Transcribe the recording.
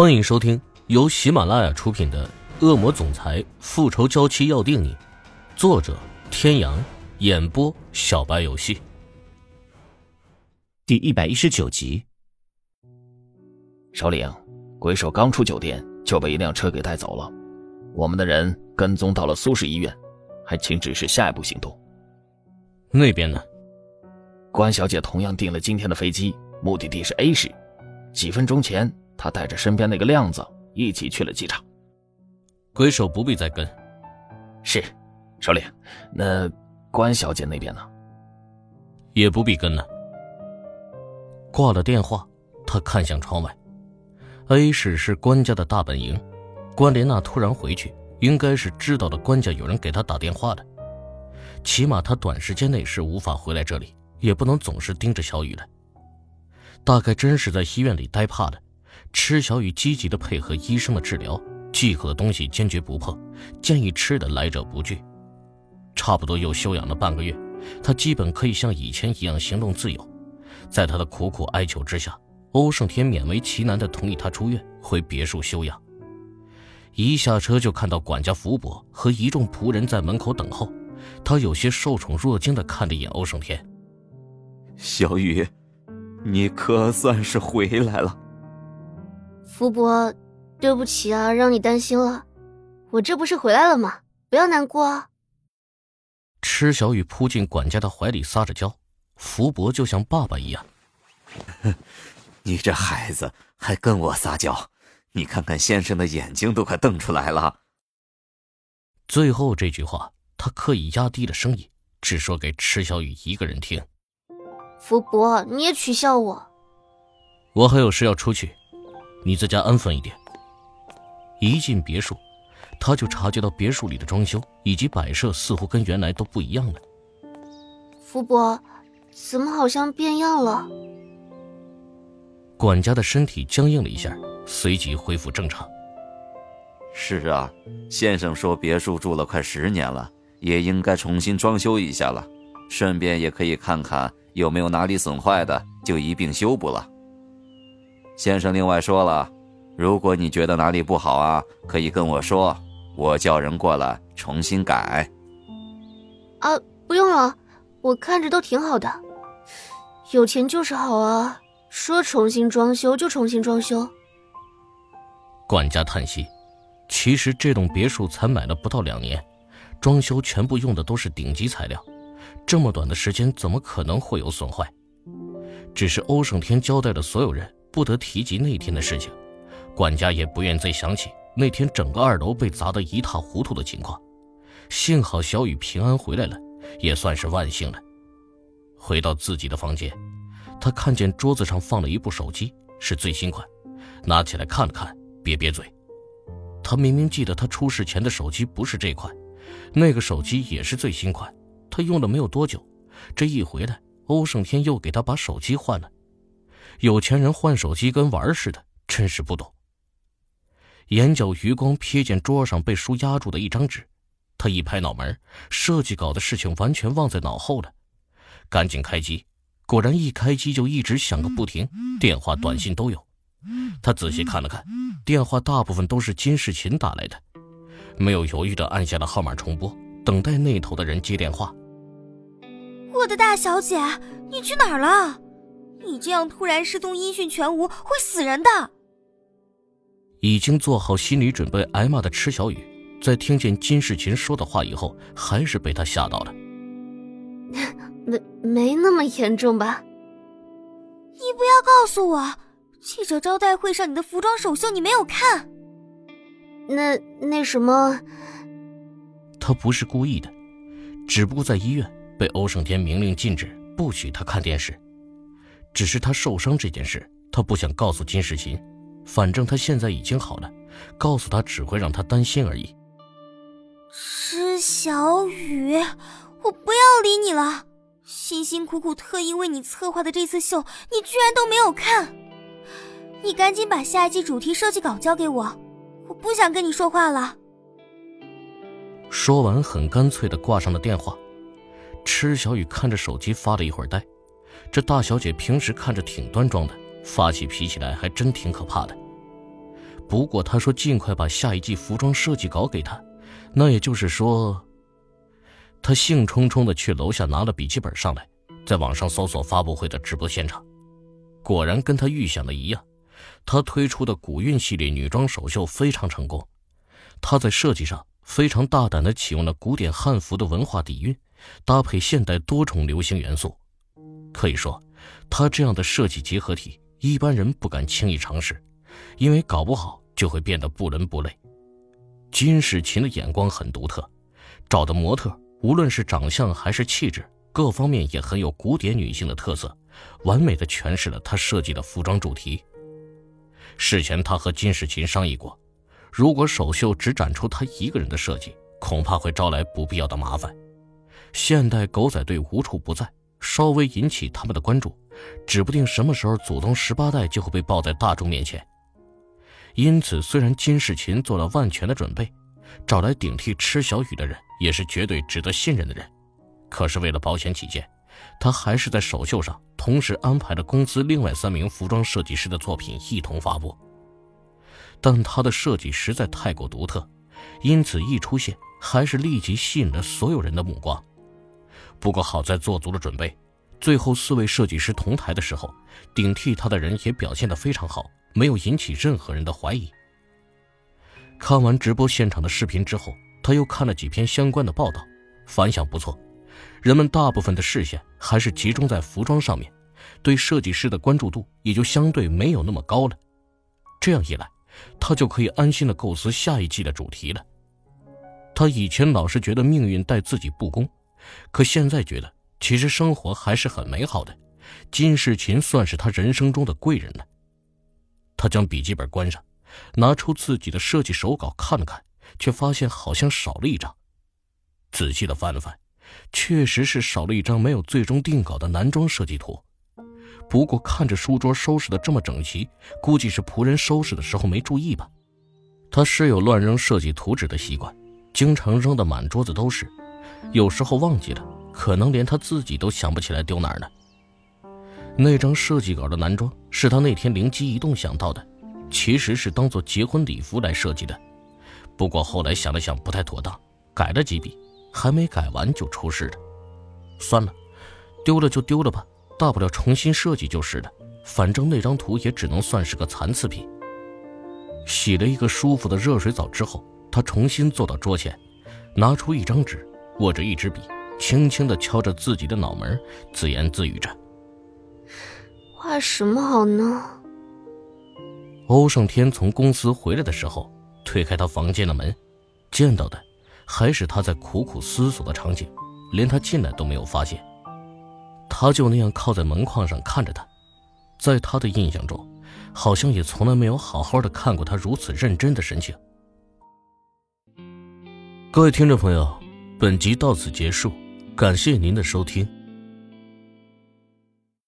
欢迎收听由喜马拉雅出品的《恶魔总裁复仇娇妻要定你》，作者：天阳，演播：小白游戏。第一百一十九集。首领，鬼手刚出酒店就被一辆车给带走了，我们的人跟踪到了苏氏医院，还请指示下一步行动。那边呢？关小姐同样订了今天的飞机，目的地是 A 市。几分钟前。他带着身边那个亮子一起去了机场。鬼手不必再跟。是，首领。那关小姐那边呢？也不必跟了。挂了电话，他看向窗外。A 市是关家的大本营，关莲娜突然回去，应该是知道了关家有人给他打电话的。起码他短时间内是无法回来这里，也不能总是盯着小雨的。大概真是在医院里待怕了。池小雨积极的配合医生的治疗，忌口的东西坚决不碰，建议吃的来者不拒。差不多又休养了半个月，他基本可以像以前一样行动自由。在他的苦苦哀求之下，欧胜天勉为其难的同意他出院回别墅休养。一下车就看到管家福伯和一众仆人在门口等候，他有些受宠若惊的看了一眼欧胜天：“小雨，你可算是回来了。”福伯，对不起啊，让你担心了。我这不是回来了吗？不要难过啊。池小雨扑进管家的怀里撒着娇，福伯就像爸爸一样。你这孩子还跟我撒娇，你看看先生的眼睛都快瞪出来了。最后这句话，他刻意压低了声音，只说给池小雨一个人听。福伯，你也取笑我。我还有事要出去。你在家安分一点。一进别墅，他就察觉到别墅里的装修以及摆设似乎跟原来都不一样了。福伯，怎么好像变样了？管家的身体僵硬了一下，随即恢复正常。是啊，先生说别墅住了快十年了，也应该重新装修一下了，顺便也可以看看有没有哪里损坏的，就一并修补了。先生另外说了，如果你觉得哪里不好啊，可以跟我说，我叫人过来重新改。啊，不用了，我看着都挺好的，有钱就是好啊，说重新装修就重新装修。管家叹息，其实这栋别墅才买了不到两年，装修全部用的都是顶级材料，这么短的时间怎么可能会有损坏？只是欧胜天交代了所有人。不得提及那天的事情，管家也不愿再想起那天整个二楼被砸得一塌糊涂的情况。幸好小雨平安回来了，也算是万幸了。回到自己的房间，他看见桌子上放了一部手机，是最新款，拿起来看了看，瘪瘪嘴。他明明记得他出事前的手机不是这款，那个手机也是最新款，他用了没有多久，这一回来，欧胜天又给他把手机换了。有钱人换手机跟玩似的，真是不懂。眼角余光瞥见桌上被书压住的一张纸，他一拍脑门，设计稿的事情完全忘在脑后了。赶紧开机，果然一开机就一直响个不停，电话、短信都有。他仔细看了看，电话大部分都是金世琴打来的，没有犹豫的按下了号码重拨，等待那头的人接电话。我的大小姐，你去哪儿了？你这样突然失踪，音讯全无，会死人的。已经做好心理准备挨骂的池小雨，在听见金世琴说的话以后，还是被他吓到了。没没那么严重吧？你不要告诉我，记者招待会上你的服装首秀你没有看？那那什么？他不是故意的，只不过在医院被欧胜天明令禁止，不许他看电视。只是他受伤这件事，他不想告诉金世琴。反正他现在已经好了，告诉他只会让他担心而已。施小雨，我不要理你了。辛辛苦苦特意为你策划的这次秀，你居然都没有看。你赶紧把下一季主题设计稿交给我，我不想跟你说话了。说完，很干脆的挂上了电话。池小雨看着手机发了一会儿呆。这大小姐平时看着挺端庄的，发起脾气来还真挺可怕的。不过她说尽快把下一季服装设计稿给她，那也就是说，他兴冲冲的去楼下拿了笔记本上来，在网上搜索发布会的直播现场，果然跟他预想的一样，他推出的古韵系列女装首秀非常成功。他在设计上非常大胆的启用了古典汉服的文化底蕴，搭配现代多重流行元素，可以说，他这样的设计结合体，一般人不敢轻易尝试。因为搞不好就会变得不伦不类。金世琴的眼光很独特，找的模特无论是长相还是气质，各方面也很有古典女性的特色，完美的诠释了她设计的服装主题。事前他和金世琴商议过，如果首秀只展出他一个人的设计，恐怕会招来不必要的麻烦。现代狗仔队无处不在，稍微引起他们的关注，指不定什么时候祖宗十八代就会被抱在大众面前。因此，虽然金世琴做了万全的准备，找来顶替池小雨的人也是绝对值得信任的人，可是为了保险起见，他还是在首秀上同时安排了公司另外三名服装设计师的作品一同发布。但他的设计实在太过独特，因此一出现还是立即吸引了所有人的目光。不过好在做足了准备，最后四位设计师同台的时候，顶替他的人也表现得非常好。没有引起任何人的怀疑。看完直播现场的视频之后，他又看了几篇相关的报道，反响不错。人们大部分的视线还是集中在服装上面，对设计师的关注度也就相对没有那么高了。这样一来，他就可以安心的构思下一季的主题了。他以前老是觉得命运待自己不公，可现在觉得其实生活还是很美好的。金世琴算是他人生中的贵人了。他将笔记本关上，拿出自己的设计手稿看了看，却发现好像少了一张。仔细的翻了翻，确实是少了一张没有最终定稿的男装设计图。不过看着书桌收拾的这么整齐，估计是仆人收拾的时候没注意吧。他是有乱扔设计图纸的习惯，经常扔的满桌子都是，有时候忘记了，可能连他自己都想不起来丢哪儿了。那张设计稿的男装是他那天灵机一动想到的，其实是当做结婚礼服来设计的。不过后来想了想不太妥当，改了几笔，还没改完就出事了。算了，丢了就丢了吧，大不了重新设计就是了。反正那张图也只能算是个残次品。洗了一个舒服的热水澡之后，他重新坐到桌前，拿出一张纸，握着一支笔，轻轻的敲着自己的脑门，自言自语着。画什么好呢？欧胜天从公司回来的时候，推开他房间的门，见到的还是他在苦苦思索的场景，连他进来都没有发现。他就那样靠在门框上看着他，在他的印象中，好像也从来没有好好的看过他如此认真的神情。各位听众朋友，本集到此结束，感谢您的收听。